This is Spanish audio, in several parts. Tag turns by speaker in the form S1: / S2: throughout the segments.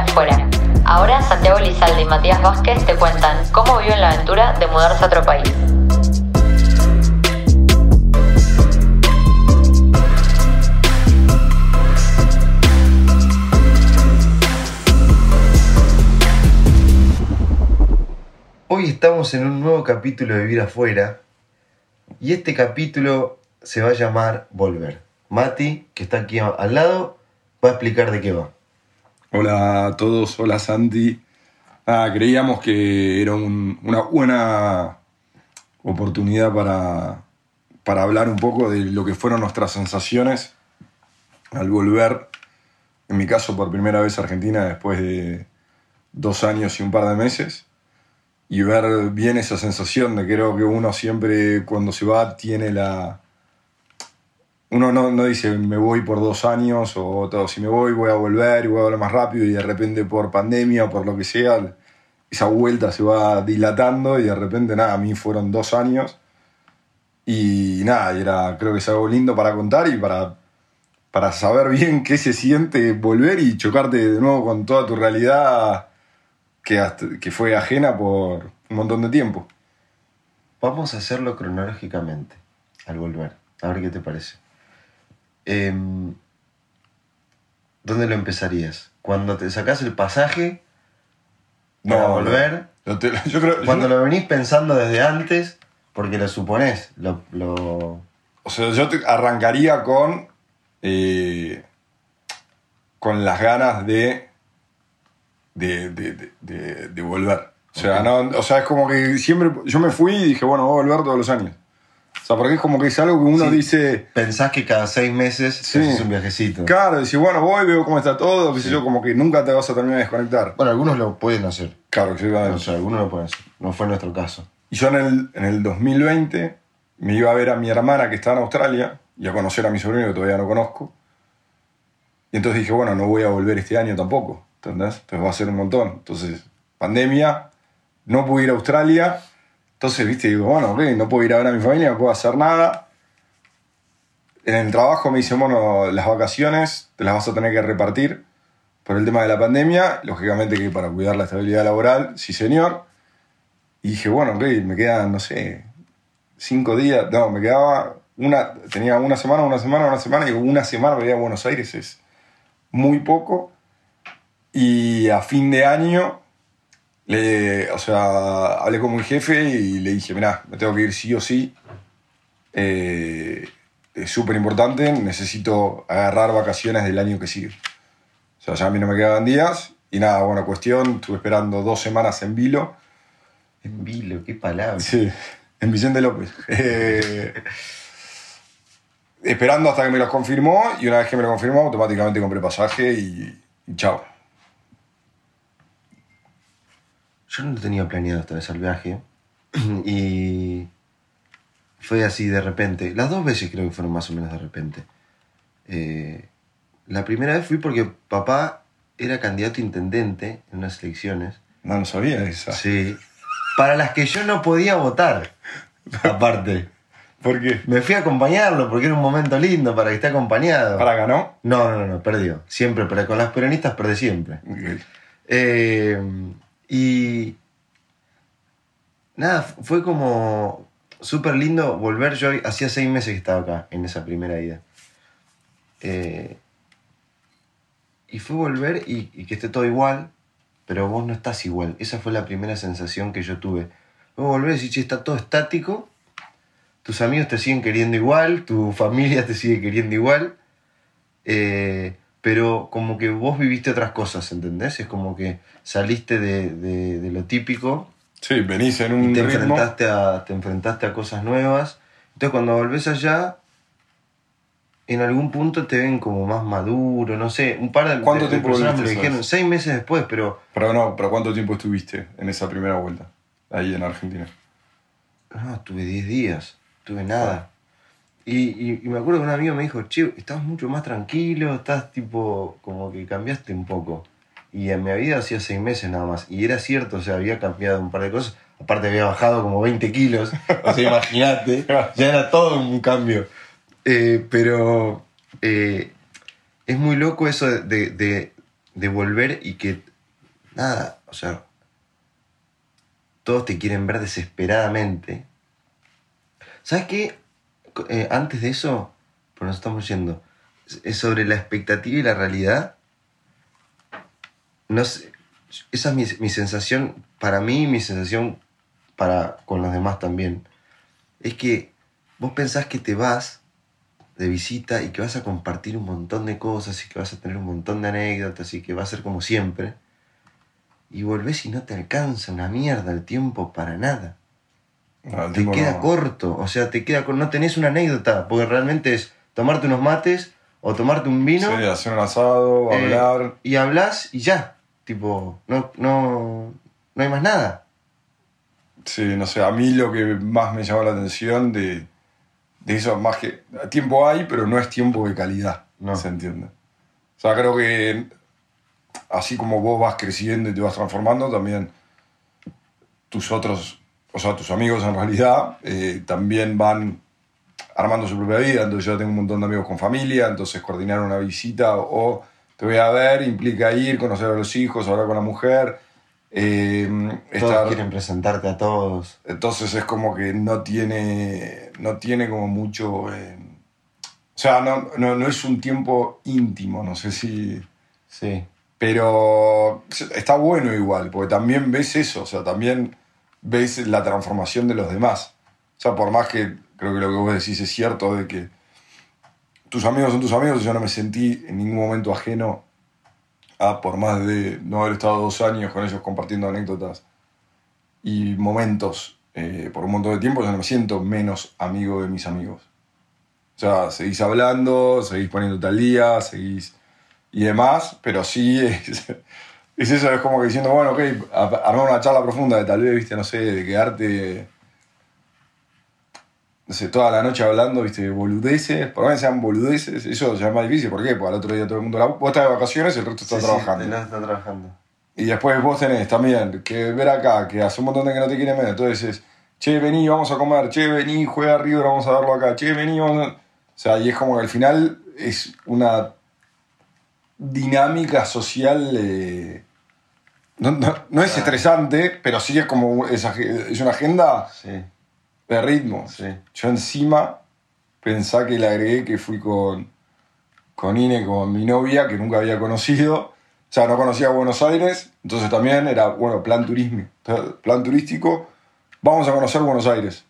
S1: afuera. Ahora Santiago Lizalde y Matías Vázquez te cuentan cómo viven la aventura de mudarse a otro país.
S2: Hoy estamos en un nuevo capítulo de Vivir afuera y este capítulo se va a llamar Volver. Mati, que está aquí al lado, va a explicar de qué va.
S3: Hola a todos, hola Santi. Nada, creíamos que era un- una buena oportunidad para, para hablar un poco de lo que fueron nuestras sensaciones al volver, en mi caso por primera vez a Argentina después de dos años y un par de meses, y ver bien esa sensación de creo que uno siempre cuando se va tiene la... Uno no, no dice me voy por dos años o todo, si me voy voy a volver y voy a volver más rápido y de repente por pandemia o por lo que sea, esa vuelta se va dilatando y de repente nada, a mí fueron dos años y nada, era, creo que es algo lindo para contar y para, para saber bien qué se siente volver y chocarte de nuevo con toda tu realidad que, hasta- que fue ajena por un montón de tiempo.
S2: Vamos a hacerlo cronológicamente al volver. A ver qué te parece. Em, ¿Dónde lo empezarías? Cuando te sacás el pasaje para
S3: No,
S2: volver.
S3: Lo te- yo creo,
S2: Cuando
S3: yo-
S2: lo venís pensando desde antes, porque lo suponés, lo, lo-
S3: O sea, yo te arrancaría con. eh, con las ganas de. de, de, de- volver. O sea, no, o sea, es como que siempre. Yo me fui y dije, bueno, voy a volver todos los años. O sea, porque es como que es algo que uno
S2: Sí.
S3: dice.
S2: pensás que cada seis meses
S3: Sí.
S2: haces un viajecito.
S3: Claro, decís, bueno, voy, veo cómo está todo, qué sé yo, como que nunca te vas a terminar de desconectar.
S2: Bueno, algunos lo pueden hacer.
S3: Claro, que sí, va-
S2: O sea, algunos lo pueden hacer. No fue nuestro caso.
S3: Y yo en el, en el 2020 me iba a ver a mi hermana que estaba en Australia y a conocer a mi sobrino que todavía no conozco. Y entonces dije, bueno, no voy a volver este año tampoco, ¿entendés? Entonces va a ser un montón. Entonces, pandemia, no pude ir a Australia. Entonces, viste, digo, bueno, ok, no puedo ir a ver a mi familia, no puedo hacer nada. En el trabajo me dicen, bueno, las vacaciones te las vas a tener que repartir por el tema de la pandemia. Lógicamente que para cuidar la estabilidad laboral, sí señor. Y dije, bueno, ok, me quedan, no sé, cinco días. No, me quedaba una, tenía una semana, una semana, una semana, y una semana iba a Buenos Aires, es muy poco. Y a fin de año, le, o sea, hablé con mi jefe y le dije, mirá, me tengo que ir sí o sí. Eh, es súper importante, necesito agarrar vacaciones del año que sigue. O sea, ya a mí no me quedaban días. Y nada, bueno, cuestión, estuve esperando dos semanas en Vilo.
S2: En vilo, qué palabra.
S3: Sí, en Vicente López. Eh, esperando hasta que me los confirmó y una vez que me lo confirmó, automáticamente compré pasaje y, y chao.
S2: Yo no tenía planeado esta vez el viaje. y fue así de repente. Las dos veces creo que fueron más o menos de repente. Eh, la primera vez fui porque papá era candidato a intendente en unas elecciones.
S3: No, no sabía esa.
S2: Sí. Para las que yo no podía votar. Aparte.
S3: ¿Por qué?
S2: Me fui a acompañarlo porque era un momento lindo para que esté acompañado.
S3: ¿Para ganó?
S2: No, no, no, perdió. Siempre, pero con las peronistas perdí siempre.
S3: Ok.
S2: Eh, y nada, fu- fue como súper lindo volver. Yo hacía seis meses que estaba acá en esa primera ida. Eh, y fue volver y, y que esté todo igual, pero vos no estás igual. Esa fue la primera sensación que yo tuve. Vos volver y decir, che, está todo estático, tus amigos te siguen queriendo igual, tu familia te sigue queriendo igual, eh, pero como que vos viviste otras cosas, ¿entendés? Es como que saliste de, de- de lo típico
S3: Sí, venís en un
S2: y te
S3: ritmo.
S2: enfrentaste, a, te enfrentaste a cosas nuevas. Entonces cuando volvés allá, en algún punto te ven como más maduro, no sé, un par de,
S3: ¿Cuánto
S2: de- de
S3: tiempo
S2: personas me dijeron, seis meses después, pero
S3: Pero no, pero ¿cuánto tiempo estuviste en esa primera vuelta? Ahí en Argentina.
S2: no, tuve 10 días, tuve nada. Y, y- y me acuerdo que un amigo me dijo, che, estás mucho más tranquilo, estás tipo, como que cambiaste un poco. Y en mi vida hacía seis meses nada más. Y era cierto, o sea, había cambiado un par de cosas. Aparte había bajado como 20 kilos. O sea, imagínate, ya era todo un cambio. Eh, pero eh, es muy loco eso de, de- de volver y que, nada, o sea, todos te quieren ver desesperadamente. ¿Sabes qué? Eh, antes de eso, pero nos estamos yendo, es sobre la expectativa y la realidad. No sé, esa es mi, sensación para mí, mi sensación para con los demás también. Es que vos pensás que te vas de visita y que vas a compartir un montón de cosas y que vas a tener un montón de anécdotas y que va a ser como siempre. Y volvés y no te alcanza una mierda el tiempo para nada.
S3: No, el
S2: Te queda
S3: no-
S2: corto, o sea, te queda no tenés una anécdota, porque realmente es tomarte unos mates o tomarte un vino
S3: Sí, hacer un asado,
S2: eh,
S3: hablar.
S2: y hablas y ya. Tipo, no, no, no hay más nada.
S3: Sí, no sé, a mí lo que más me llamó la atención de, de eso, más que tiempo hay, pero no es tiempo de calidad,
S2: No.
S3: ¿se entiende? O sea, creo que así como vos vas creciendo y te vas transformando, también tus otros, o sea, tus amigos en realidad, eh, también van armando su propia vida. Entonces yo tengo un montón de amigos con familia, entonces coordinar una visita o te voy a ver implica ir, conocer a los hijos, hablar con la mujer. eh,
S2: Todos
S3: estar-
S2: quieren presentarte a todos.
S3: entonces es como que no tiene, no tiene como mucho... eh, o sea, no, no, no es un tiempo íntimo, no sé si...
S2: Sí.
S3: Pero está bueno igual, porque también ves eso, o sea, también ves la transformación de los demás. O sea, por más que creo que lo que vos decís es cierto, de que tus amigos son tus amigos, yo no me sentí en ningún momento ajeno a, por más de no haber estado dos años con ellos compartiendo anécdotas y momentos eh, por un montón de tiempo, yo no me siento menos amigo de mis amigos. O sea, seguís hablando, seguís poniéndote al día, seguís y demás, pero sí es, es eso, es como que diciendo, bueno, ok, armar una charla profunda de tal vez, viste, no sé, de quedarte, no sé, toda la noche hablando, viste, boludeces, por más que sean boludeces, eso ya es más difícil, ¿por qué? Porque al otro día todo el mundo, la, vos estás de vacaciones y el resto está
S2: Sí, sí,
S3: trabajando.
S2: te la está trabajando.
S3: Y después vos tenés también que ver acá, que hace un montón de que no te quieren ver. Entonces es, che, vení, vamos a comer, che, vení, juega River, vamos a verlo acá, che, vení, vamos a... O sea, y es como que al final es una dinámica social... eh, no, no- no es estresante, pero sí es como es, es una agenda
S2: Sí,
S3: de ritmo.
S2: sí.
S3: Yo encima pensá que le agregué que fui con, con Ine, con mi novia, que nunca había conocido. O sea, no conocía Buenos Aires, entonces también era, bueno, plan turismo, plan turístico. Vamos a conocer Buenos Aires.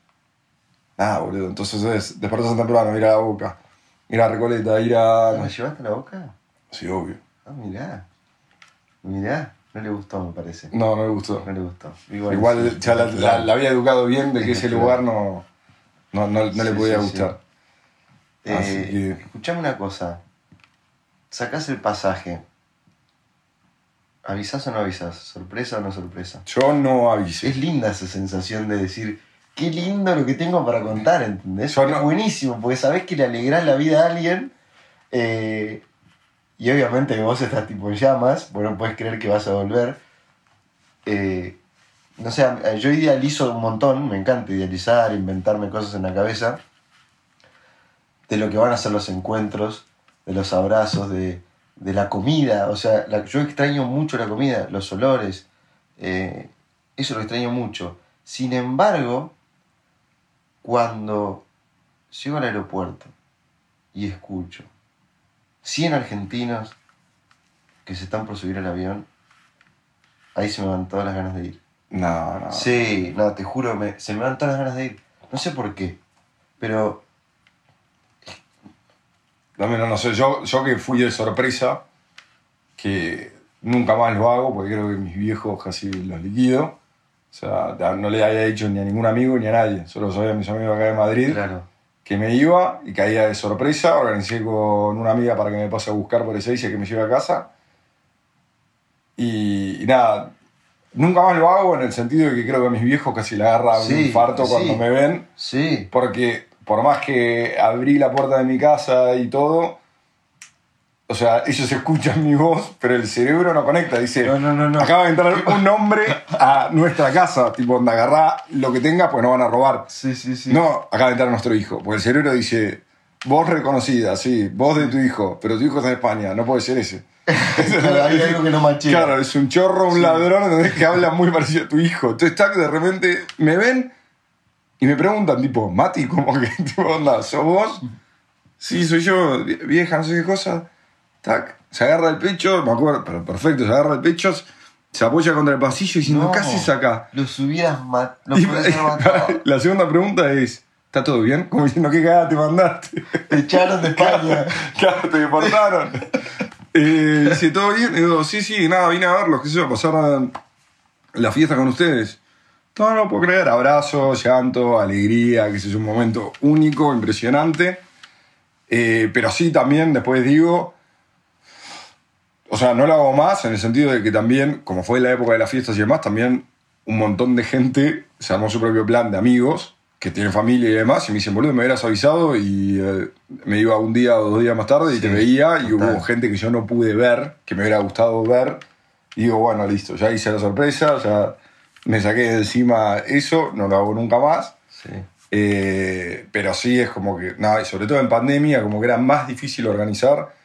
S3: Ah, boludo, entonces es despertarse temprano, ir a la boca, ir a Recoleta, ir a.
S2: ¿Me llevaste a la boca?
S3: Sí, obvio.
S2: Ah, mirá. Mirá. No le gustó, me parece.
S3: No, no me gustó.
S2: No le gustó.
S3: Igual
S2: sí,
S3: ya la, la-
S2: claro.
S3: la había educado bien de que ese
S2: Claro.
S3: lugar no, no, no, no le podía
S2: sí,
S3: gustar.
S2: Eh,
S3: que-
S2: Escuchame una cosa. Sacás el pasaje. ¿Avisás o no avisás? ¿Sorpresa o no sorpresa?
S3: Yo no avisé.
S2: Es linda esa sensación de decir, qué lindo lo que tengo para contar, ¿entendés?
S3: Yo
S2: es
S3: no-
S2: buenísimo, porque sabés que le alegrás la vida a alguien eh, y obviamente vos estás tipo en llamas, porque no puedes creer que vas a volver. Eh, no sé, yo idealizo un montón, me encanta idealizar, inventarme cosas en la cabeza, de lo que van a ser los encuentros, de los abrazos, de, de la comida. O sea, yo extraño mucho la comida, los olores. eh, eso lo extraño mucho. Sin embargo, cuando llego al aeropuerto y escucho 100 argentinos que se están por subir al avión, ahí se me van todas las ganas de ir.
S3: No, no.
S2: Sí, no, te juro, me- se me van todas las ganas de ir. No sé por qué, pero
S3: no, no sé, yo, yo que fui de sorpresa, que nunca más lo hago, porque creo que mis viejos casi los liquido. O sea, no le había dicho ni a ningún amigo ni a nadie. Solo sabía a mis amigos acá de Madrid
S2: claro.
S3: Que me iba y caía de sorpresa. Organicé con una amiga para que me pase a buscar por y que me lleve a casa. Y, y nada, nunca más lo hago en el sentido de que creo que a mis viejos casi le agarra un infarto
S2: sí.
S3: cuando me ven.
S2: Sí,
S3: Porque por más que abrí la puerta de mi casa y todo, o sea, ellos escuchan mi voz, pero el cerebro no conecta. Dice,
S2: No, no, no, no.
S3: acaba de entrar un hombre a nuestra casa. Tipo, onda, agarrá lo que tenga, pues no van a robar.
S2: sí, sí, sí.
S3: No, acaba de entrar nuestro hijo. Porque el cerebro dice, Voz reconocida, sí. Voz de tu hijo. Pero tu hijo está en España, no puede ser ese.
S2: Hay algo que no machea.
S3: Claro, es un chorro, un ladrón, ¿entendés? que habla muy parecido a tu hijo. Entonces, tac, de repente me ven y me preguntan, tipo, Mati, ¿cómo que, tipo, onda, sos vos? Sí, soy yo, vie- vieja, no sé qué cosa. Tac, se agarra el pecho, me acuerdo, pero perfecto, se agarra el pecho, se apoya contra el pasillo diciendo,
S2: No.
S3: ¿qué haces acá?
S2: Los hubieras. Los
S3: Y-
S2: matado.
S3: la segunda pregunta es, ¿está todo bien? Como diciendo, ¿qué cagada te mandaste?
S2: Te echaron de España.
S3: Claro, te deportaron. Eh, dice, ¿todo bien? Y digo, sí, sí, nada, vine a verlos, qué sé yo, pasar la fiesta con ustedes. No, no puedo creer, abrazo, llanto, alegría, que es un momento único, impresionante. Eh, pero sí, también, después digo, o sea, no lo hago más en el sentido de que también, como fue la época de las fiestas y demás, también un montón de gente se armó su propio plan de amigos que tienen familia y demás, y me dicen, boludo, me hubieras avisado y eh, me iba un día o dos días más tarde y
S2: Sí,
S3: te veía y
S2: total.
S3: hubo gente que yo no pude ver, que me hubiera gustado ver, y digo, bueno, listo, ya hice la sorpresa, ya me saqué de encima eso, no lo hago nunca más.
S2: Sí.
S3: Eh, pero sí es como que, nada, y sobre todo en pandemia, como que era más difícil organizar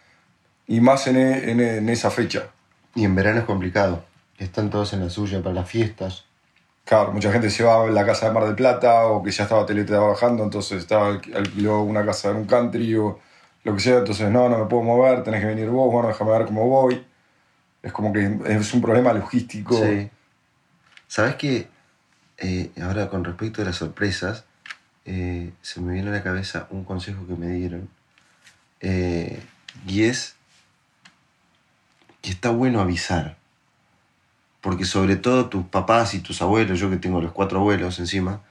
S3: y más en, e- en e- en esa fecha.
S2: Y en verano es complicado. Están todos en la suya para las fiestas.
S3: Claro, mucha gente se va a la casa de Mar del Plata o que ya estaba teletrabajando, entonces estaba alqu- alquiló una casa en un country o lo que sea, entonces no, no me puedo mover, tenés que venir vos, bueno, déjame ver cómo voy. Es como que es un problema logístico.
S2: Sí. ¿Sabes qué? Eh, ahora, con respecto a las sorpresas, eh, se me viene a la cabeza un consejo que me dieron. Eh, y es que está bueno avisar. Porque sobre todo tus papás y tus abuelos, yo que tengo los cuatro abuelos encima,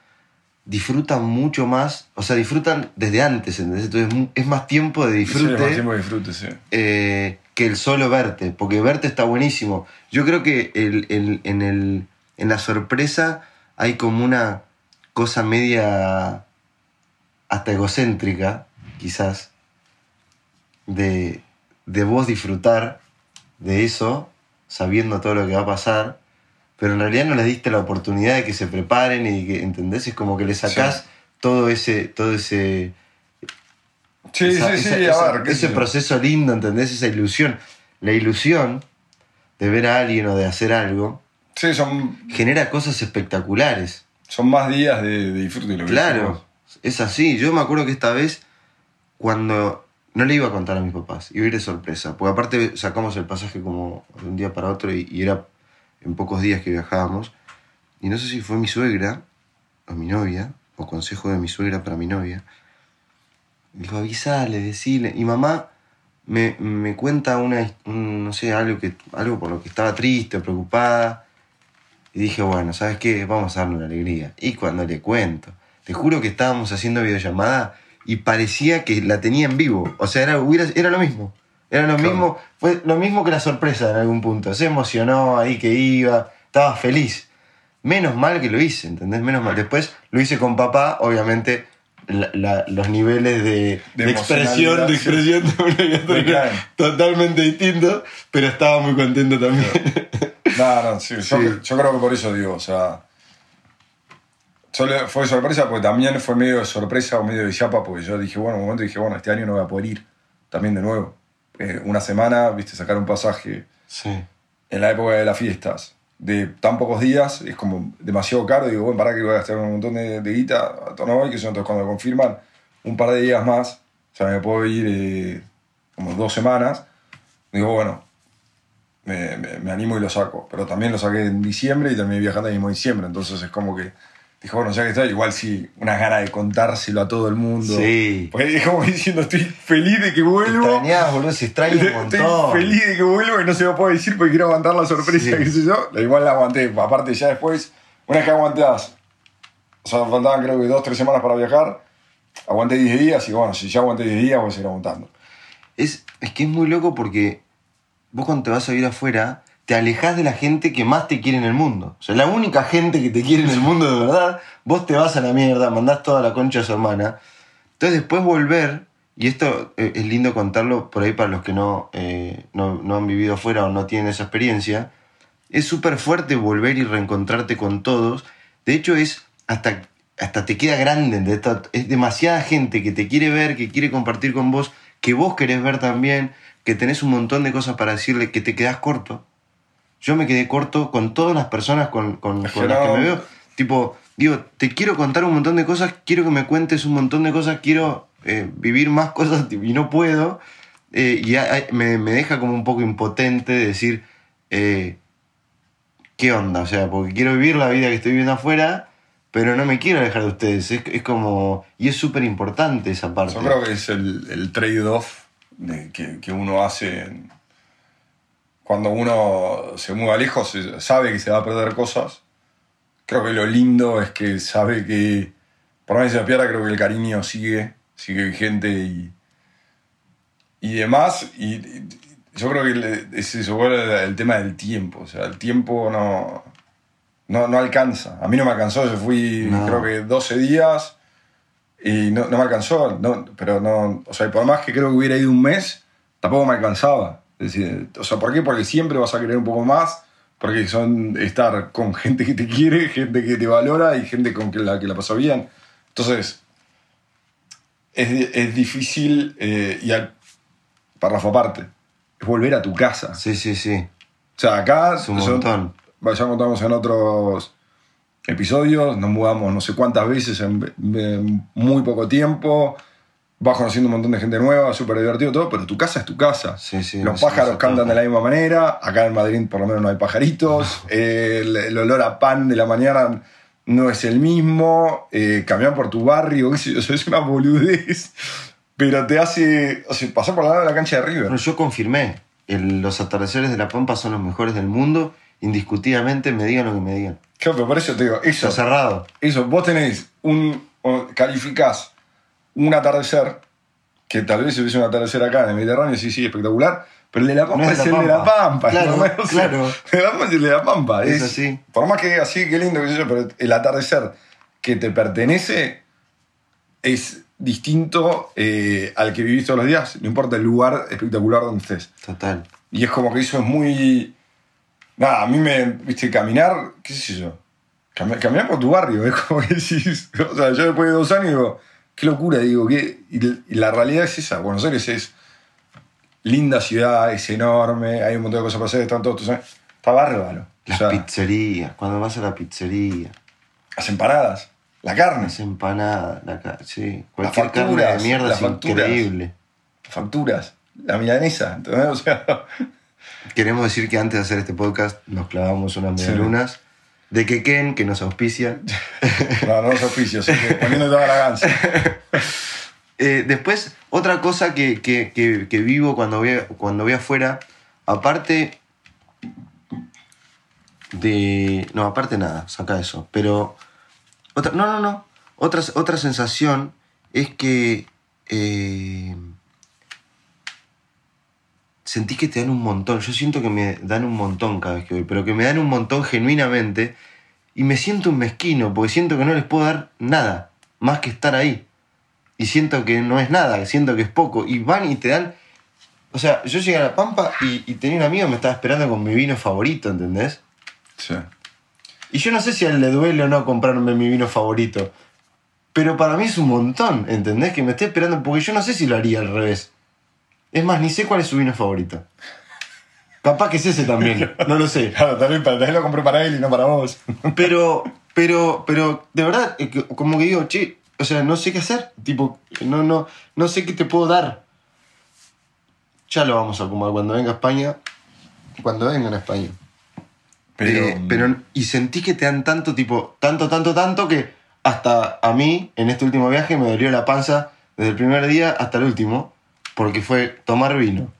S2: disfrutan mucho más, o sea, disfrutan desde antes, ¿entendés? Entonces es más tiempo de
S3: Sí,
S2: disfrute
S3: más tiempo de disfrute, sí.
S2: eh, que el solo verte, porque verte está buenísimo. Yo creo que el- el- en, el, en la sorpresa hay como una cosa media hasta egocéntrica, quizás, de, de vos disfrutar de eso, sabiendo todo lo que va a pasar, pero en realidad no les diste la oportunidad de que se preparen y que, ¿entendés? Es como que le sacás
S3: Sí.
S2: todo ese, todo ese,
S3: Sí,
S2: esa-
S3: sí, sí,
S2: esa-
S3: a
S2: esa-
S3: ver, qué
S2: ese proceso lindo, ¿entendés? Esa ilusión. La ilusión de ver a alguien o de hacer algo
S3: Sí, son,
S2: genera cosas espectaculares.
S3: son más días de, de disfrute. Lo que
S2: Claro, es así. Yo me acuerdo que esta vez, cuando no le iba a contar a mis papás, iba a ir de sorpresa, porque aparte sacamos el pasaje como de un día para otro y, era en pocos días que viajábamos. Y no sé si fue mi suegra o mi novia, o consejo de mi suegra para mi novia. Dijo, avisale, decile. Y mamá me, me cuenta una, un, no sé, algo, que, algo por lo que estaba triste, preocupada. Y dije, bueno, ¿sabes qué? Vamos a darle una alegría. Y cuando le cuento, te juro que estábamos haciendo videollamada y parecía que la tenía en vivo. O sea, era, hubiera- era lo mismo. Era lo
S3: Claro.
S2: mismo, fue lo mismo que la sorpresa en algún punto. Se emocionó ahí que iba, estaba feliz. Menos mal que lo hice, ¿entendés? Menos mal. Después lo hice con papá, obviamente la- la- los niveles de,
S3: De
S2: de expresión, de expresión de uno y eran totalmente distintos, pero estaba muy contento también.
S3: No, no, sí, Yo, yo creo que por eso digo, o sea. Solo fue sorpresa porque también fue medio de sorpresa o medio de chapa porque yo dije, bueno, en un momento dije, bueno, este año no voy a poder ir. También de nuevo. Eh, una semana, viste, sacar un pasaje
S2: Sí.
S3: en la época de las fiestas de tan pocos días es como demasiado caro. Digo, bueno, para que voy a gastar un montón de, de guita, a tono hoy, que son entonces cuando me confirman un par de días más, o sea, me puedo ir eh, como dos semanas. Digo, bueno, me, me- me animo y lo saco. Pero también lo saqué en diciembre y terminé viajando el mismo diciembre. Entonces es como que dije, bueno, ya que está, igual sí, unas ganas de contárselo a todo el mundo.
S2: Sí.
S3: Pues es como diciendo, estoy feliz de que vuelvo.
S2: Extrañás, boludo, se extraña un
S3: Estoy
S2: montón.
S3: feliz de que vuelvo y no se lo puedo decir porque quiero aguantar la sorpresa,
S2: Sí.
S3: qué sé yo. Igual la aguanté. Aparte, ya después, una vez que aguantás, o sea, faltaban creo que dos, tres semanas para viajar, aguanté 10 días y bueno, si ya aguanté 10 días, voy a seguir aguantando.
S2: Es, es que es muy loco porque vos cuando te vas a vivir afuera, te alejas de la gente que más te quiere en el mundo. O sea, la única gente que te quiere en el mundo de verdad, vos te vas a la mierda, mandás toda la concha a su hermana. Entonces después volver, y esto eh, es lindo contarlo por ahí para los que no, eh, no, no han vivido afuera o no tienen esa experiencia, es súper fuerte volver y reencontrarte con todos. De hecho, es hasta hasta te queda grande. Es demasiada gente que te quiere ver, que quiere compartir con vos, que vos querés ver también, que tenés un montón de cosas para decirle, que te quedás corto. Yo me quedé corto con todas las personas con, con- las que me veo. Tipo, digo, te quiero contar un montón de cosas, quiero que me cuentes un montón de cosas, quiero eh, vivir más cosas y no puedo. Eh, y me, me deja como un poco impotente de decir, eh, ¿qué onda? O sea, porque quiero vivir la vida que estoy viviendo afuera, pero no me quiero alejar de ustedes. Es, es como. Y es súper importante esa parte.
S3: Yo creo que es el, el trade-off de- que, que uno hace en- cuando uno se muda lejos, se- sabe que se va a perder cosas. Creo que lo lindo es que sabe que, por más que se pierda, creo que el cariño sigue, sigue vigente y, y demás. Y, y yo creo que le- es el, el tema del tiempo. O sea, el tiempo no, no, no alcanza. A mí no me alcanzó, yo fui
S2: No.
S3: creo que 12 días y no, no me alcanzó. No, pero no, o sea, por más que creo que hubiera ido un mes, tampoco me alcanzaba. Es decir, o sea, ¿por qué? Porque siempre vas a querer un poco más, porque son estar con gente que te quiere, gente que te valora y gente con que la que la pasó bien. Entonces, es, es difícil, eh, y al párrafo aparte, es volver a tu casa.
S2: Sí, sí, sí.
S3: O sea, acá
S2: Es un
S3: son-
S2: montón.
S3: ya contamos en otros episodios, nos mudamos no sé cuántas veces en, en muy poco tiempo, vas conociendo un montón de gente nueva, súper divertido todo, pero tu casa es tu casa.
S2: Sí, sí,
S3: Los
S2: no,
S3: pájaros cantan de la misma manera, acá en Madrid por lo menos no hay pajaritos, el, el olor a pan de la mañana no es el mismo, eh, caminar por tu barrio, qué sé yo, es una boludez, pero te hace, o sea, pasar por la lado de la cancha de River.
S2: Bueno, yo confirmé. el- los atardeceres de La Pampa son los mejores del mundo. Indiscutidamente, me digan lo que me digan.
S3: Claro, pero por eso te digo, eso,
S2: Está cerrado.
S3: Eso, vos tenés un. calificás un atardecer, que tal vez si hubiese un atardecer acá en el Mediterráneo, sí, sí, espectacular, pero el de La Pampa
S2: No
S3: es, el de La
S2: Pampa. Claro,
S3: ¿no? O sea,
S2: claro.
S3: El de La Pampa es el de La Pampa.
S2: Es
S3: Es,
S2: así.
S3: Por más que así, qué lindo, sé yo, pero el atardecer que te pertenece es distinto eh, al que vivís todos los días, no importa el lugar espectacular donde estés.
S2: Total.
S3: Y es como que eso es muy. Nada, a mí me. ¿Viste? Caminar, qué sé yo. Cami- Caminar por tu barrio, es como que decís. O sea, yo después de dos años digo, qué locura, digo, que. Y la realidad es esa. Buenos Aires es. Linda ciudad, es enorme, hay un montón de cosas para hacer, están todos. Está bárbaro. O
S2: Las
S3: sea,
S2: pizzerías. Cuando vas a la pizzería.
S3: las empanadas, la carne,
S2: Las empanadas. La ca- sí.
S3: Las
S2: Cualquier carne de
S3: facturas,
S2: mierda
S3: las
S2: es
S3: facturas.
S2: increíble.
S3: las facturas, la milanesa, ¿entendés? O sea,
S2: Queremos decir que antes de hacer este podcast nos clavamos unas
S3: Sí.
S2: De Quequén que nos auspician.
S3: no, no así que poniendo toda la ganza.
S2: Eh, después, otra cosa que, que- que- que vivo cuando voy, cuando voy afuera, aparte de... No, aparte nada, saca eso. Pero... Otra, no, no, no. Otra, otra sensación es que... eh, sentí que te dan un montón. Yo siento que me dan un montón cada vez que voy, pero que me dan un montón genuinamente. Y me siento un mezquino, porque siento que no les puedo dar nada, más que estar ahí. Y siento que no es nada, siento que es poco. Y van y te dan... O sea, yo llegué a La Pampa y, y tenía un amigo que me estaba esperando con mi vino favorito, ¿entendés?
S3: Sí.
S2: Y yo no sé si a él le duele o no comprarme mi vino favorito. Pero para mí es un montón, ¿entendés? Que me esté esperando, porque yo no sé si lo haría al revés. Es más, ni sé cuál es su vino favorito. Capaz que es ese también, no lo sé.
S3: Claro, también, para- también lo compré para él y no para vos.
S2: Pero, pero, pero, de verdad, eh, como que digo, che, o sea, no sé qué hacer. Tipo, no, no, no sé qué te puedo dar. Ya lo vamos a acomodar cuando venga a España. Cuando vengan a España.
S3: Pero,
S2: Eh, pero, y sentí que te dan tanto, tipo, tanto, tanto, tanto que hasta a mí, en este último viaje, me dolió la panza desde el primer día hasta el último, porque fue tomar vino.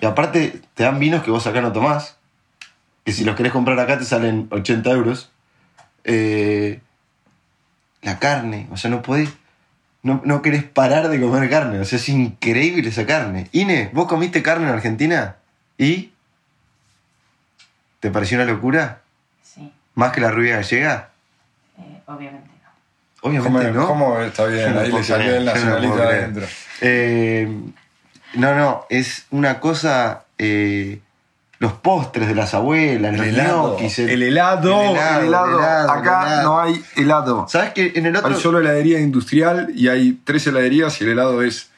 S2: Y aparte, te dan vinos que vos acá no tomás, que si los querés comprar acá te salen 80 euros. Eh, la carne, o sea, no podés, no, no querés parar de comer carne, o sea, es increíble esa carne. Ine, ¿vos comiste carne en Argentina? ¿Y? ¿Te pareció una locura?
S4: Sí,
S2: ¿Más que la rubia gallega?
S4: eh, obviamente no.
S2: Obviamente
S3: ¿Cómo,
S2: no.
S3: cómo está bien? Ahí le salió el nacionalista adentro.
S2: Eh, no, no, es una cosa... eh, los postres de las abuelas,
S3: El
S2: los
S3: helado. El, helado.
S2: el helado,
S3: el helado.
S2: el helado,
S3: Acá no hay helado.
S2: ¿Sabes que en el otro
S3: Hay solo heladería industrial y hay tres heladerías y el helado es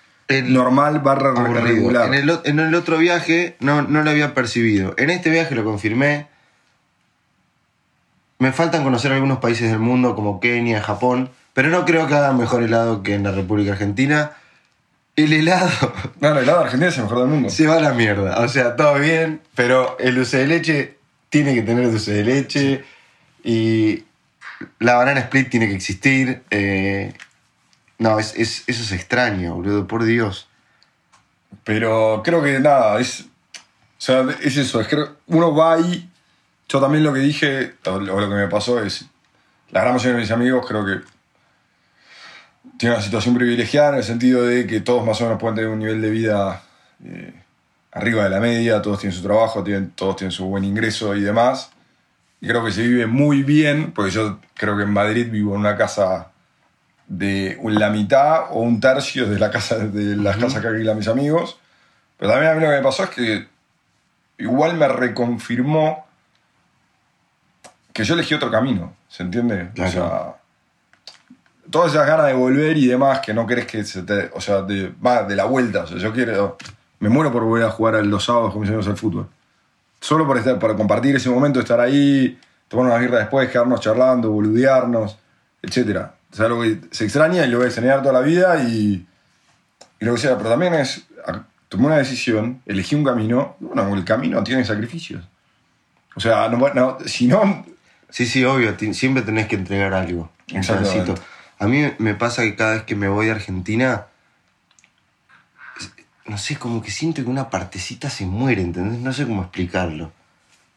S3: normal barra
S2: aburrido.
S3: regular.
S2: En el, o- en el otro viaje no, no lo había percibido. En este viaje lo confirmé. Me faltan conocer algunos países del mundo como Kenia, Japón, pero no creo que hagan mejor helado que en la República Argentina. El helado
S3: No, el helado de Argentina es el mejor del mundo.
S2: se va a la mierda. O sea, todo bien, pero el dulce de leche tiene que tener dulce de leche y la banana split tiene que existir. eh, no, es, es- eso es extraño, boludo, por Dios.
S3: Pero creo que nada, es. O sea, es eso, es que uno va ahí. Yo también lo que dije, o lo lo que me pasó es. La gran mayoría de mis amigos creo que. Tienen una situación privilegiada en el sentido de que todos más o menos pueden tener un nivel de vida eh, arriba de la media, todos tienen su trabajo, tienen, todos tienen su buen ingreso y demás. Y creo que se vive muy bien, porque yo creo que en Madrid vivo en una casa de la mitad o un tercio de, la casa, de las casas que alquilan mis amigos. Pero también a mí lo que me pasó es que igual me reconfirmó que yo elegí otro camino, ¿se entiende?
S2: Claro.
S3: O sea, todas esas ganas de volver y demás que no querés que se te... O sea, de, va, de la vuelta. O sea, yo quiero... Me muero por volver a jugar los sábados con mis amigos al fútbol. Solo por, estar, para compartir ese momento, estar ahí, tomar unas birras después, quedarnos charlando, boludearnos, etc. Es algo que se extraña y lo voy a extrañar toda la vida y, y lo que sea. Pero también es, tomé una decisión, elegí un camino, bueno, el camino tiene sacrificios. O sea, no, no- si no,
S2: Sí, sí, obvio, siempre tenés que entregar algo. Un. A mí me pasa que cada vez que me voy a Argentina, no sé, como que siento que una partecita se muere, ¿entendés? No sé cómo explicarlo.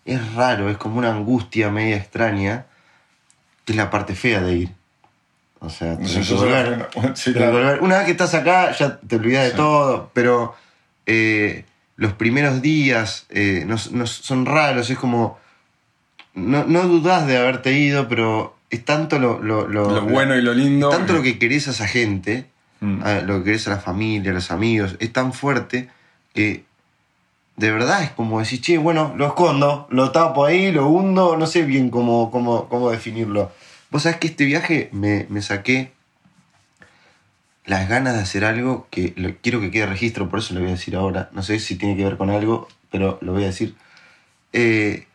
S2: Es raro, es como una angustia media extraña, que es la parte fea de ir. O sea, que
S3: yo
S2: volver.
S3: sí, claro.
S2: Una vez que estás acá, ya te olvidas de
S3: Sí.
S2: todo, pero eh, los primeros días eh, no, no- son raros, es como. No, no dudás de haberte ido, pero es tanto lo, lo, lo-
S3: lo bueno y lo lindo.
S2: es tanto lo que querés a esa gente,
S3: Mm.
S2: a lo que querés a la familia, a los amigos, es tan fuerte que de verdad es como decir, che, bueno, lo escondo, lo tapo ahí, lo hundo, no sé bien cómo, cómo, cómo definirlo. Vos sabés que este viaje me, me saqué las ganas de hacer algo que lo- quiero que quede registro, por eso lo voy a decir ahora. No sé si tiene que ver con algo, pero lo voy a decir. Eh,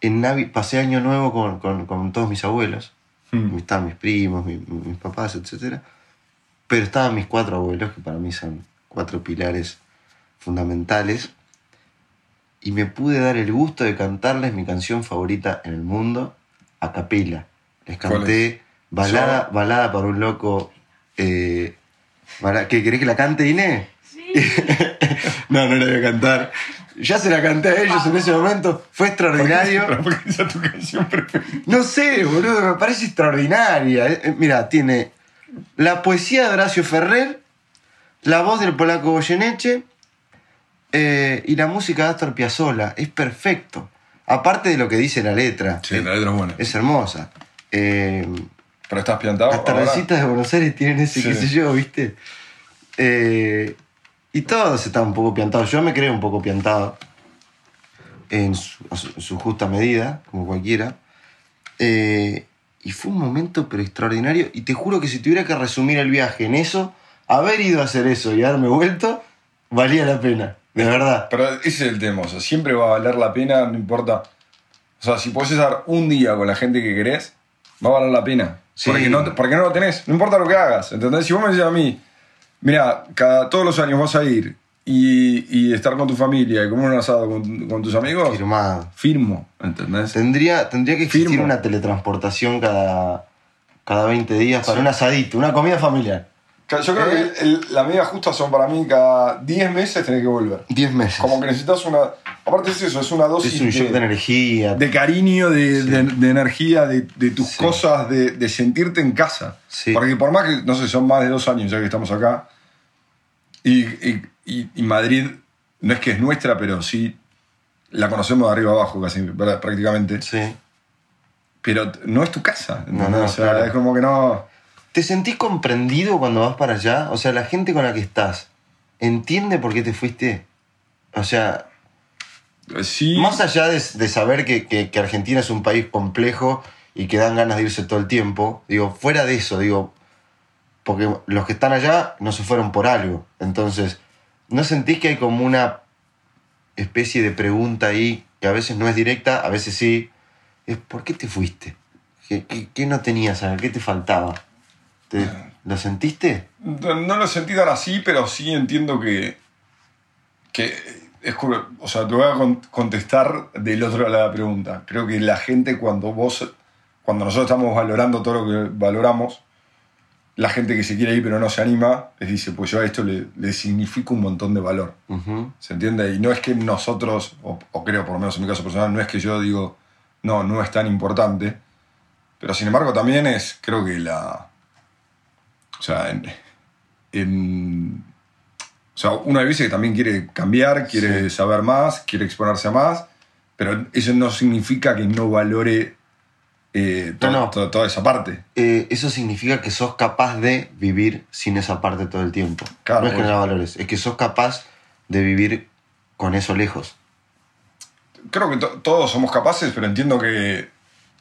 S2: en Navi pasé año nuevo con, con- con todos mis abuelos.
S3: Mm.
S2: Estaban mis primos, mi- mis papás, etc. Pero estaban mis cuatro abuelos, que para mí son cuatro pilares fundamentales. Y me pude dar el gusto de cantarles mi canción favorita en el mundo, a capela. Les
S3: ¿Cuál
S2: canté balada, balada para un loco. Eh, ¿Qué querés que la cante, Inés? No, no la voy a cantar. Ya se la canté a ellos en ese momento. Fue extraordinario.
S3: Pero porque esa es tu canción preferida.
S2: No sé, boludo, me parece extraordinaria. Eh, eh, Mira, tiene la poesía de Horacio Ferrer, la voz del polaco Goyeneche eh, y la música de Astor Piazzolla. Es perfecto. Aparte de lo que dice la letra.
S3: Sí,
S2: eh,
S3: la letra es buena.
S2: es hermosa. Eh,
S3: Pero estás piantado.
S2: las tardecitas de Buenos Aires tienen ese,
S3: Sí.
S2: qué sé yo, ¿viste? Eh, y todos están un poco piantados. Yo me creo un poco piantado. En su, justa medida, como cualquiera. Eh, y fue un momento pero extraordinario. Y te juro que si tuviera que resumir el viaje en eso, haber ido a hacer eso y haberme vuelto, valía la pena. De verdad.
S3: Pero ese es el tema, o sea, siempre va a valer la pena, no importa. O sea, si podés estar un día con la gente que querés, va a valer la pena.
S2: Sí.
S3: Porque, no, porque no lo tenés, no importa lo que hagas, ¿entendés? Si vos me decís a mí, mira, cada, todos los años vas a ir y, y estar con tu familia y comer un asado con, con tus amigos,
S2: Firmado.
S3: firmo, ¿entendés?
S2: Tendría, tendría que existir
S3: Firmo.
S2: una teletransportación cada, cada 20 días para un asadito, una comida familiar.
S3: Yo creo
S2: ¿Eh?
S3: que el- la medida justa son para mí cada 10 meses tenés que volver.
S2: 10 meses.
S3: Como que necesitas una... Aparte es eso, es una dosis
S2: es un shock de energía.
S3: de cariño, de,
S2: Sí.
S3: de- de energía, de, de tus
S2: Sí.
S3: cosas, de, de sentirte en casa.
S2: Sí.
S3: Porque por más que, no sé, son más de dos años ya que estamos acá, y, y- y- y Madrid no es que es nuestra, pero sí la conocemos de arriba abajo casi, prácticamente.
S2: Sí.
S3: Pero no es tu casa.
S2: No, no,
S3: o sea,
S2: claro.
S3: es como que no...
S2: ¿Te sentís comprendido cuando vas para allá? O sea, la gente con la que estás, ¿entiende por qué te fuiste? O sea,
S3: Sí.
S2: Más allá de, de saber que, que- que Argentina es un país complejo y que dan ganas de irse todo el tiempo, digo, fuera de eso, digo, porque los que están allá no se fueron por algo. Entonces, ¿no sentís que hay como una especie de pregunta ahí que a veces no es directa, a veces sí? Es, ¿por qué te fuiste? ¿Qué, qué- qué no tenías? ¿Qué te faltaba? ¿Te- ¿Lo sentiste?
S3: No no lo sentí tan así, pero sí entiendo que. que es o sea, te voy a con- contestar del otro lado de la pregunta. Creo que la gente, cuando vos. Cuando nosotros estamos valorando todo lo que valoramos, la gente que se quiere ir pero no se anima, les dice, pues yo a esto le, le significa un montón de valor. ¿Se entiende? Y no es que nosotros, o, o creo por lo menos en mi caso personal, no es que yo digo, no, no es tan importante. Pero sin embargo también es, creo que la... O sea, en... en- o sea, hay veces que también quiere cambiar, quiere
S2: Sí.
S3: saber más, quiere exponerse a más, pero eso no significa que no valore eh, to-
S2: No, no.
S3: to- toda esa parte.
S2: eh, eso significa que sos capaz de vivir sin esa parte todo el tiempo.
S3: Claro,
S2: no es que no la valores, es que sos capaz de vivir con eso lejos.
S3: creo que to- todos somos capaces, pero entiendo que,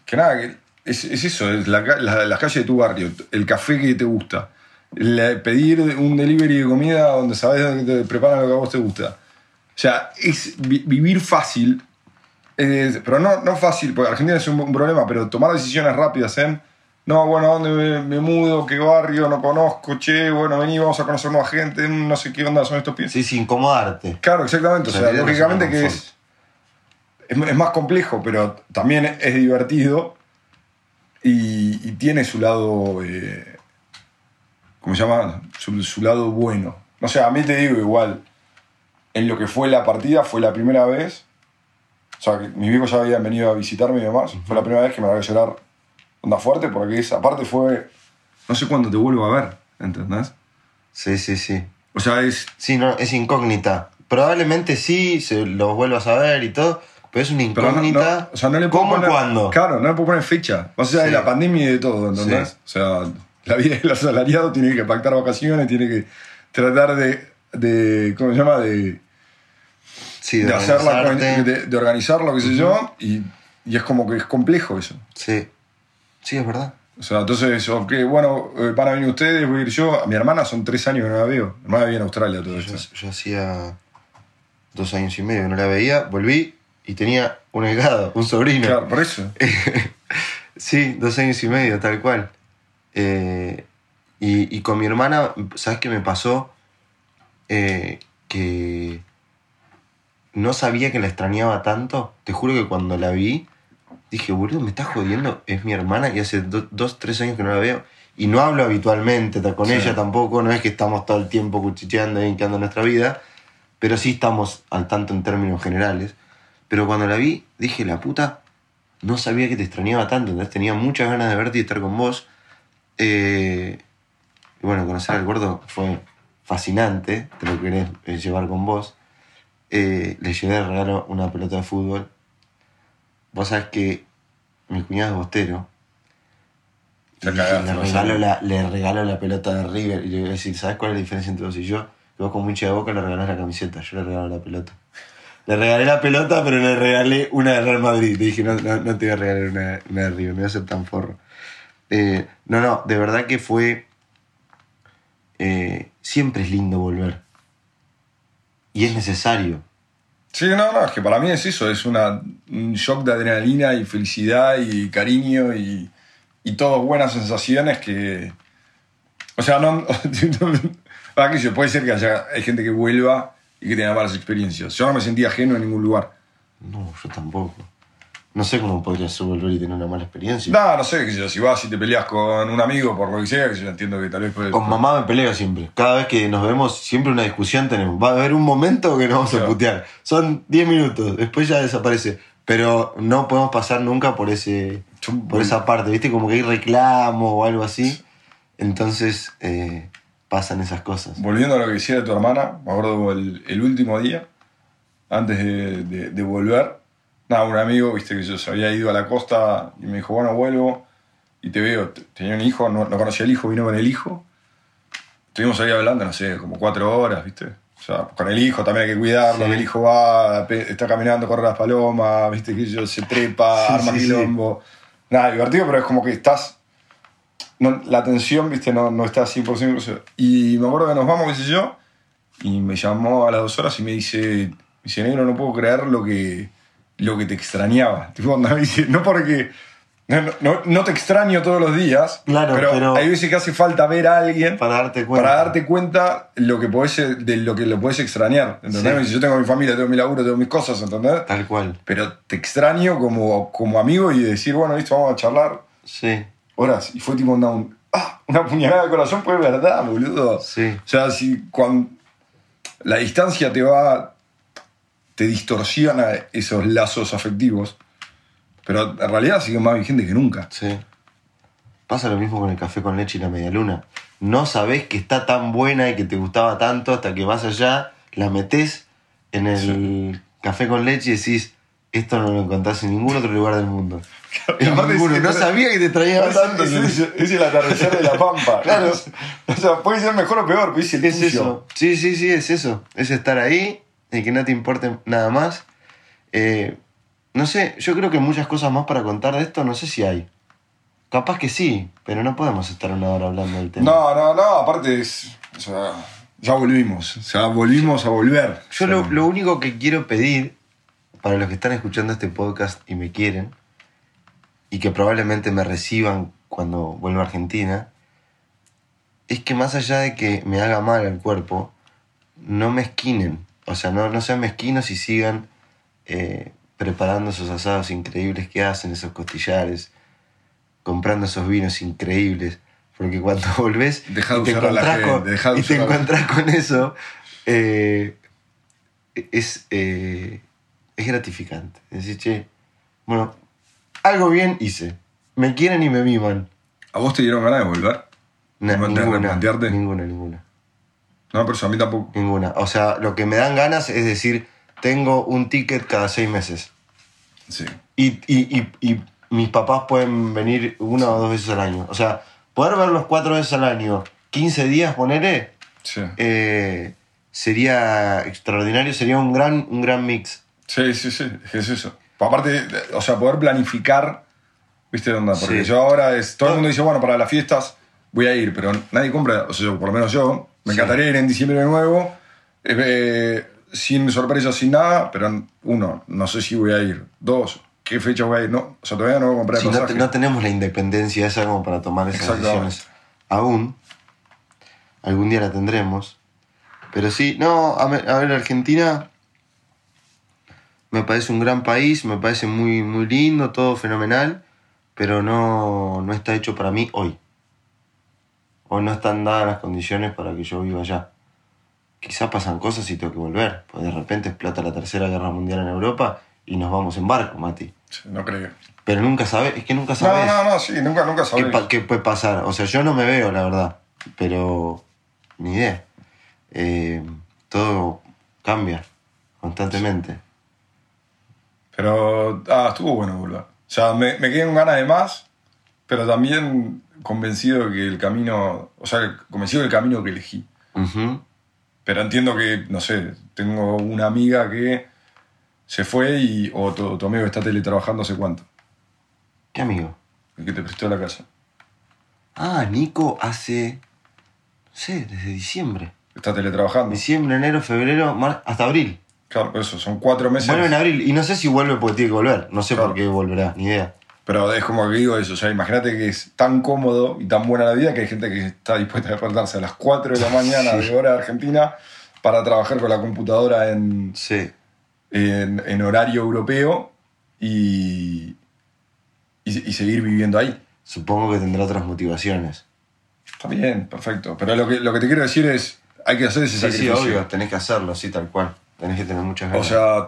S3: que nada, que es, es eso, es la, la, la calle de tu barrio, el café que te gusta, la- pedir un delivery de comida donde sabes que te preparan lo que a vos te gusta. O sea, es vi- vivir fácil, pero no, no fácil, porque Argentina es un, un problema, pero tomar decisiones rápidas en, no, bueno, ¿a dónde me, me mudo? ¿Qué barrio? No conozco, che, bueno, vení, vamos a conocer nueva gente, no sé qué onda son estos pies.
S2: Sí, sin incomodarte.
S3: Claro, exactamente. O sea, lógicamente que es, es más complejo, pero también es divertido y, y tiene su lado, eh, ¿cómo se llama? Su, su lado bueno. No sé, a mí te digo igual, en lo que fue la partida fue la primera vez, o sea, que mis viejos ya habían venido a visitarme y demás, fue la primera vez que me a llorar onda fuerte, porque esa parte fue, no sé cuándo te vuelvo a ver, ¿entendés?
S2: Sí, sí, sí.
S3: O sea, es,
S2: Sí, no, es incógnita. Probablemente sí, se los vuelvas a ver y todo, pero es una
S3: no-
S2: incógnita.
S3: no, o sea, no le puedo
S2: ¿Cómo
S3: poner-
S2: cuándo?
S3: Claro, no le puedo poner fecha. Allá de
S2: Sí.
S3: la pandemia y de todo, ¿entendés?
S2: Sí.
S3: O sea, la vida del asalariado tiene que pactar vacaciones, tiene que tratar de, de ¿cómo se llama? De,
S2: Sí,
S3: de, hacerla,
S2: organizarte.
S3: de, de organizarlo, qué sé yo, y, y es como que es complejo eso.
S2: Sí. Sí, es verdad.
S3: O sea, entonces, ok, bueno, eh, van a venir ustedes, voy a ir yo. A mi hermana son tres años que no la veo. Mi hermana vive en Australia todo
S2: Yo,
S3: esto.
S2: yo hacía dos años y medio que no la veía, volví y tenía un hegado, un sobrino.
S3: Claro, por eso.
S2: Sí, dos años y medio, tal cual. Eh, y, y con mi hermana, ¿sabes qué me pasó? Eh, que no sabía que la extrañaba tanto. Te juro que cuando la vi, dije, boludo, me estás jodiendo. Es mi hermana y hace do- dos, tres años que no la veo. Y no hablo habitualmente con
S3: Sí.
S2: ella tampoco. No es que estamos todo el tiempo cuchicheando y hinqueando nuestra vida. Pero sí estamos al tanto en términos generales. Pero cuando la vi, dije, la puta, no sabía que te extrañaba tanto, entonces tenía muchas ganas de verte y estar con vos. Eh, y bueno, conocer al gordo fue fascinante, te lo querés eh, llevar con vos. Eh, le llevé de regalo una pelota de fútbol. Vos sabés que mi cuñado es bostero.
S3: Ya
S2: Y
S3: cagaste,
S2: le,
S3: no
S2: regalo
S3: sé.
S2: la, le regalo la pelota de River y le voy a decir, ¿sabes cuál es la diferencia entre vos y yo? Que vos como hincha de boca le regalás la camiseta, yo le regalo la pelota. Le regalé la pelota, pero le regalé una de Real Madrid. Le dije, no, no, no te voy a regalar una, una de River, no voy a ser tan forro. Eh, no, no, de verdad que fue... eh, siempre es lindo volver. Y es necesario.
S3: Sí, no, no, es que para mí es eso, es una, un shock de adrenalina y felicidad y cariño y, y todo buenas sensaciones que... O sea, no... ¿Para yo? Puede ser que haya hay gente que vuelva y que tenga malas experiencias. Yo no me sentía ajeno en ningún lugar.
S2: No, yo tampoco. No sé cómo podría ser volver y tener una mala experiencia.
S3: No, no sé, qué sé yo, si vas y te peleas con un amigo por lo que sea, que yo entiendo que tal vez puede...
S2: Con mamá me peleo siempre. Cada vez que nos vemos, siempre una discusión tenemos. Va a haber un momento que nos vamos a putear. Son 10 minutos, después ya desaparece. Pero no podemos pasar nunca por ese
S3: Yo-
S2: por esa parte, ¿viste? Como que hay reclamo o algo así. Entonces eh, pasan esas cosas.
S3: Volviendo a lo que decía tu hermana, me acuerdo el, el último día, antes de, de- de volver, nada, un amigo, viste que yo se había ido a la costa y me dijo, bueno, vuelvo y te veo. Tenía un hijo, no, no conocía al hijo, vino con el hijo. Estuvimos ahí hablando, no sé, como cuatro horas, viste. O sea, con el hijo también hay que cuidarlo,
S2: Sí.
S3: que el hijo va, está caminando, corre las palomas, viste que yo se trepa,
S2: Sí,
S3: arma
S2: sí.
S3: quilombo. Nada, divertido, pero es como que estás. No- la atención, viste, no, no está 100% incluso. Y me acuerdo que nos vamos, qué sé yo, y me llamó a las dos horas y me dice, me dice, negro, no puedo creer lo que, lo que te extrañaba. Tipo, onda, me dice, no porque. No, no- no te extraño todos los días,
S2: Claro,
S3: pero,
S2: pero-
S3: hay veces que hace falta ver a alguien
S2: Para darte cuenta.
S3: para darte cuenta lo que podés, de lo que lo puedes extrañar. ¿entendés?
S2: Sí.
S3: Yo tengo mi familia, tengo mi laburo, tengo mis cosas, ¿entendés?
S2: Tal cual.
S3: Pero te extraño como, como amigo y decir, bueno, listo, vamos a charlar
S2: Sí,
S3: horas. Y fue tipo una, un- ah, una puñalada de corazón, pues es verdad, boludo.
S2: sí.
S3: O sea, si cuando la distancia te va, te distorsiona esos lazos afectivos, pero en realidad siguen más vigentes que nunca.
S2: Sí. Pasa lo mismo con el café con leche y la media luna. No sabés que está tan buena y que te gustaba tanto hasta que vas allá, la metés en el café con leche y decís, esto no lo encontrás en ningún otro lugar del mundo.
S3: Aparte
S2: ninguno.
S3: es-
S2: No sabía que te traía tanto.
S3: es- es- es el atardecer de la pampa.
S2: Claro.
S3: O sea, puede ser mejor o peor, pero es el
S2: Es
S3: tuyo.
S2: eso. Sí, sí, sí, es eso. Es estar ahí y que no te importe nada más. Eh, no sé, yo creo que muchas cosas más para contar de esto, no sé si hay. Capaz que sí, pero no podemos estar una hora hablando del tema.
S3: No, no, no, aparte es. O sea, ya volvimos. O sea, volvimos a volver.
S2: Yo
S3: O sea,
S2: lo, lo único que quiero pedir, para los que están escuchando este podcast y me quieren, y que probablemente me reciban cuando vuelva a Argentina, es que más allá de que me haga mal al cuerpo, no me esquinen. O sea, no, no sean mezquinos y sigan eh, preparando esos asados increíbles que hacen, esos costillares, comprando esos vinos increíbles. Porque cuando volvés
S3: Deja de
S2: y te
S3: usar a la
S2: encontrás con,
S3: gente, de
S2: y te encontrás con eso, eh, es, eh, es gratificante. Decir, che, bueno, algo bien hice. Me quieren y me miman.
S3: ¿A vos te dieron ganas de volver? ¿No te
S2: ninguna,
S3: replantearte?
S2: ninguna, ninguna,
S3: No, pero a mí tampoco.
S2: ninguna. O sea, lo que me dan ganas es decir, tengo un ticket cada seis meses.
S3: Sí.
S2: Y, y, y, y mis papás pueden venir una o dos veces al año. O sea, poder verlos cuatro veces al año, 15 días, ponele,
S3: Sí.
S2: eh, sería extraordinario, sería un gran, un gran mix.
S3: Sí, sí, sí, es eso. Aparte, o sea, poder planificar, ¿viste dónde? Porque
S2: Sí.
S3: yo ahora es. Todo el mundo dice, bueno, para las fiestas voy a ir, pero nadie compra, o sea, yo, por lo menos yo, me
S2: Sí.
S3: encantaría ir en diciembre de nuevo, eh, eh, sin sorpresas, sin nada, pero uno, no sé si voy a ir. Dos, ¿qué fecha voy a ir? No, o sea, todavía no voy a comprar el
S2: Si no, no tenemos la independencia esa como para tomar esas decisiones aún. Algún día la tendremos. Pero sí, no, a ver, Argentina me parece un gran país, me parece muy, muy lindo, todo fenomenal, pero no, no está hecho para mí hoy. O no están dadas las condiciones para que yo viva allá. Quizás pasan cosas y tengo que volver, pues de repente explota la tercera guerra mundial en Europa y nos vamos en barco, Mati.
S3: No creo.
S2: Pero nunca sabes, es que nunca
S3: No,
S2: sabes
S3: no, no, sí, nunca, nunca
S2: qué,
S3: sabes.
S2: pa- qué puede pasar. O sea, yo no me veo, la verdad, pero ni idea. Eh, todo cambia constantemente.
S3: Pero, ah, estuvo bueno volver. O sea, me, me quedé con ganas de más, pero también convencido de que el camino, o sea, convencido del camino que elegí.
S2: Ujú.
S3: Pero entiendo que, no sé, tengo una amiga que se fue y, o tu, tu amigo está teletrabajando hace cuánto,
S2: ¿Qué amigo?
S3: el que te prestó la casa.
S2: Ah, Nico hace, no sé, desde diciembre.
S3: Está teletrabajando.
S2: Diciembre, enero, febrero, hasta abril.
S3: Claro, eso, son cuatro meses.
S2: Vuelve en abril. Y no sé si vuelve porque tiene que volver. No sé
S3: Claro.
S2: por qué volverá, ni idea.
S3: Pero es como que digo eso, o sea, imagínate que es tan cómodo y tan buena la vida que hay gente que está dispuesta a despertarse a las 4 de la mañana de hora de Argentina para trabajar con la computadora en,
S2: Sí.
S3: en, en horario europeo y, y, y seguir viviendo ahí.
S2: Supongo que tendrá otras motivaciones.
S3: Está bien, perfecto. Pero lo que, lo que te quiero decir es, hay que hacer ese
S2: Sí, sí, obvio. Tenés que hacerlo, sí, tal cual. Tenés que tener muchas
S3: O
S2: ganas.
S3: sea,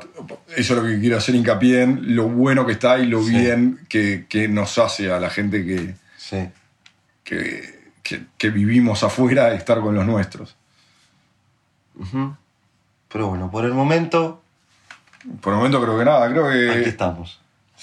S3: eso es lo que quiero hacer hincapié en, lo bueno que está y lo
S2: Sí.
S3: bien que, que nos hace a la gente que,
S2: sí.
S3: que, que- que vivimos afuera estar con los nuestros.
S2: Ujú. Pero bueno, por el momento,
S3: Por el momento creo que nada, creo
S2: aquí
S3: que
S2: estamos.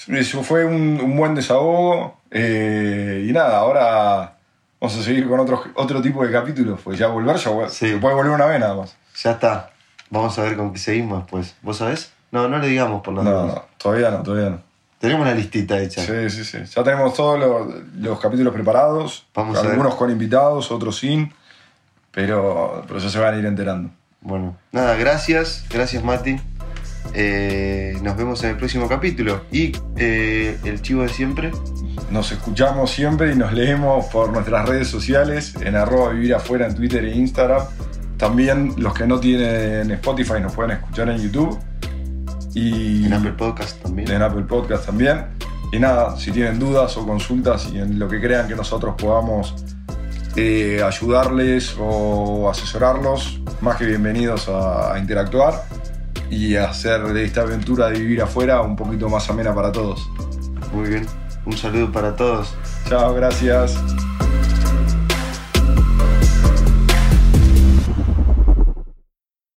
S3: eso fue un, un buen desahogo eh, y nada, ahora vamos a seguir con otro, otro tipo de capítulos, pues ya volver, ya
S2: Sí.
S3: se puede volver una vez nada más.
S2: Ya está. Vamos a ver con qué seguimos después. ¿Vos sabés? No, no le digamos por las
S3: No, no, todavía no, todavía no.
S2: Tenemos una listita hecha.
S3: Sí, sí, sí. Ya tenemos todos los, los capítulos preparados.
S2: Vamos a ver.
S3: algunos con invitados, otros sin. Pero, pero ya se van a ir enterando.
S2: Bueno, nada, gracias. Gracias, Mati. Eh, nos vemos en el próximo capítulo. Y eh, el chivo de siempre.
S3: Nos escuchamos siempre y nos leemos por nuestras redes sociales, en arroba vivir afuera en Twitter e Instagram. También los que no tienen Spotify nos pueden escuchar en YouTube. Y
S2: En Apple Podcast también.
S3: en Apple Podcast también. Y nada, si tienen dudas o consultas y en lo que crean que nosotros podamos eh, ayudarles o asesorarlos, más que bienvenidos a, a interactuar y a hacer de esta aventura de vivir afuera un poquito más amena para todos.
S2: Muy bien. Un saludo para todos.
S3: Chao, gracias.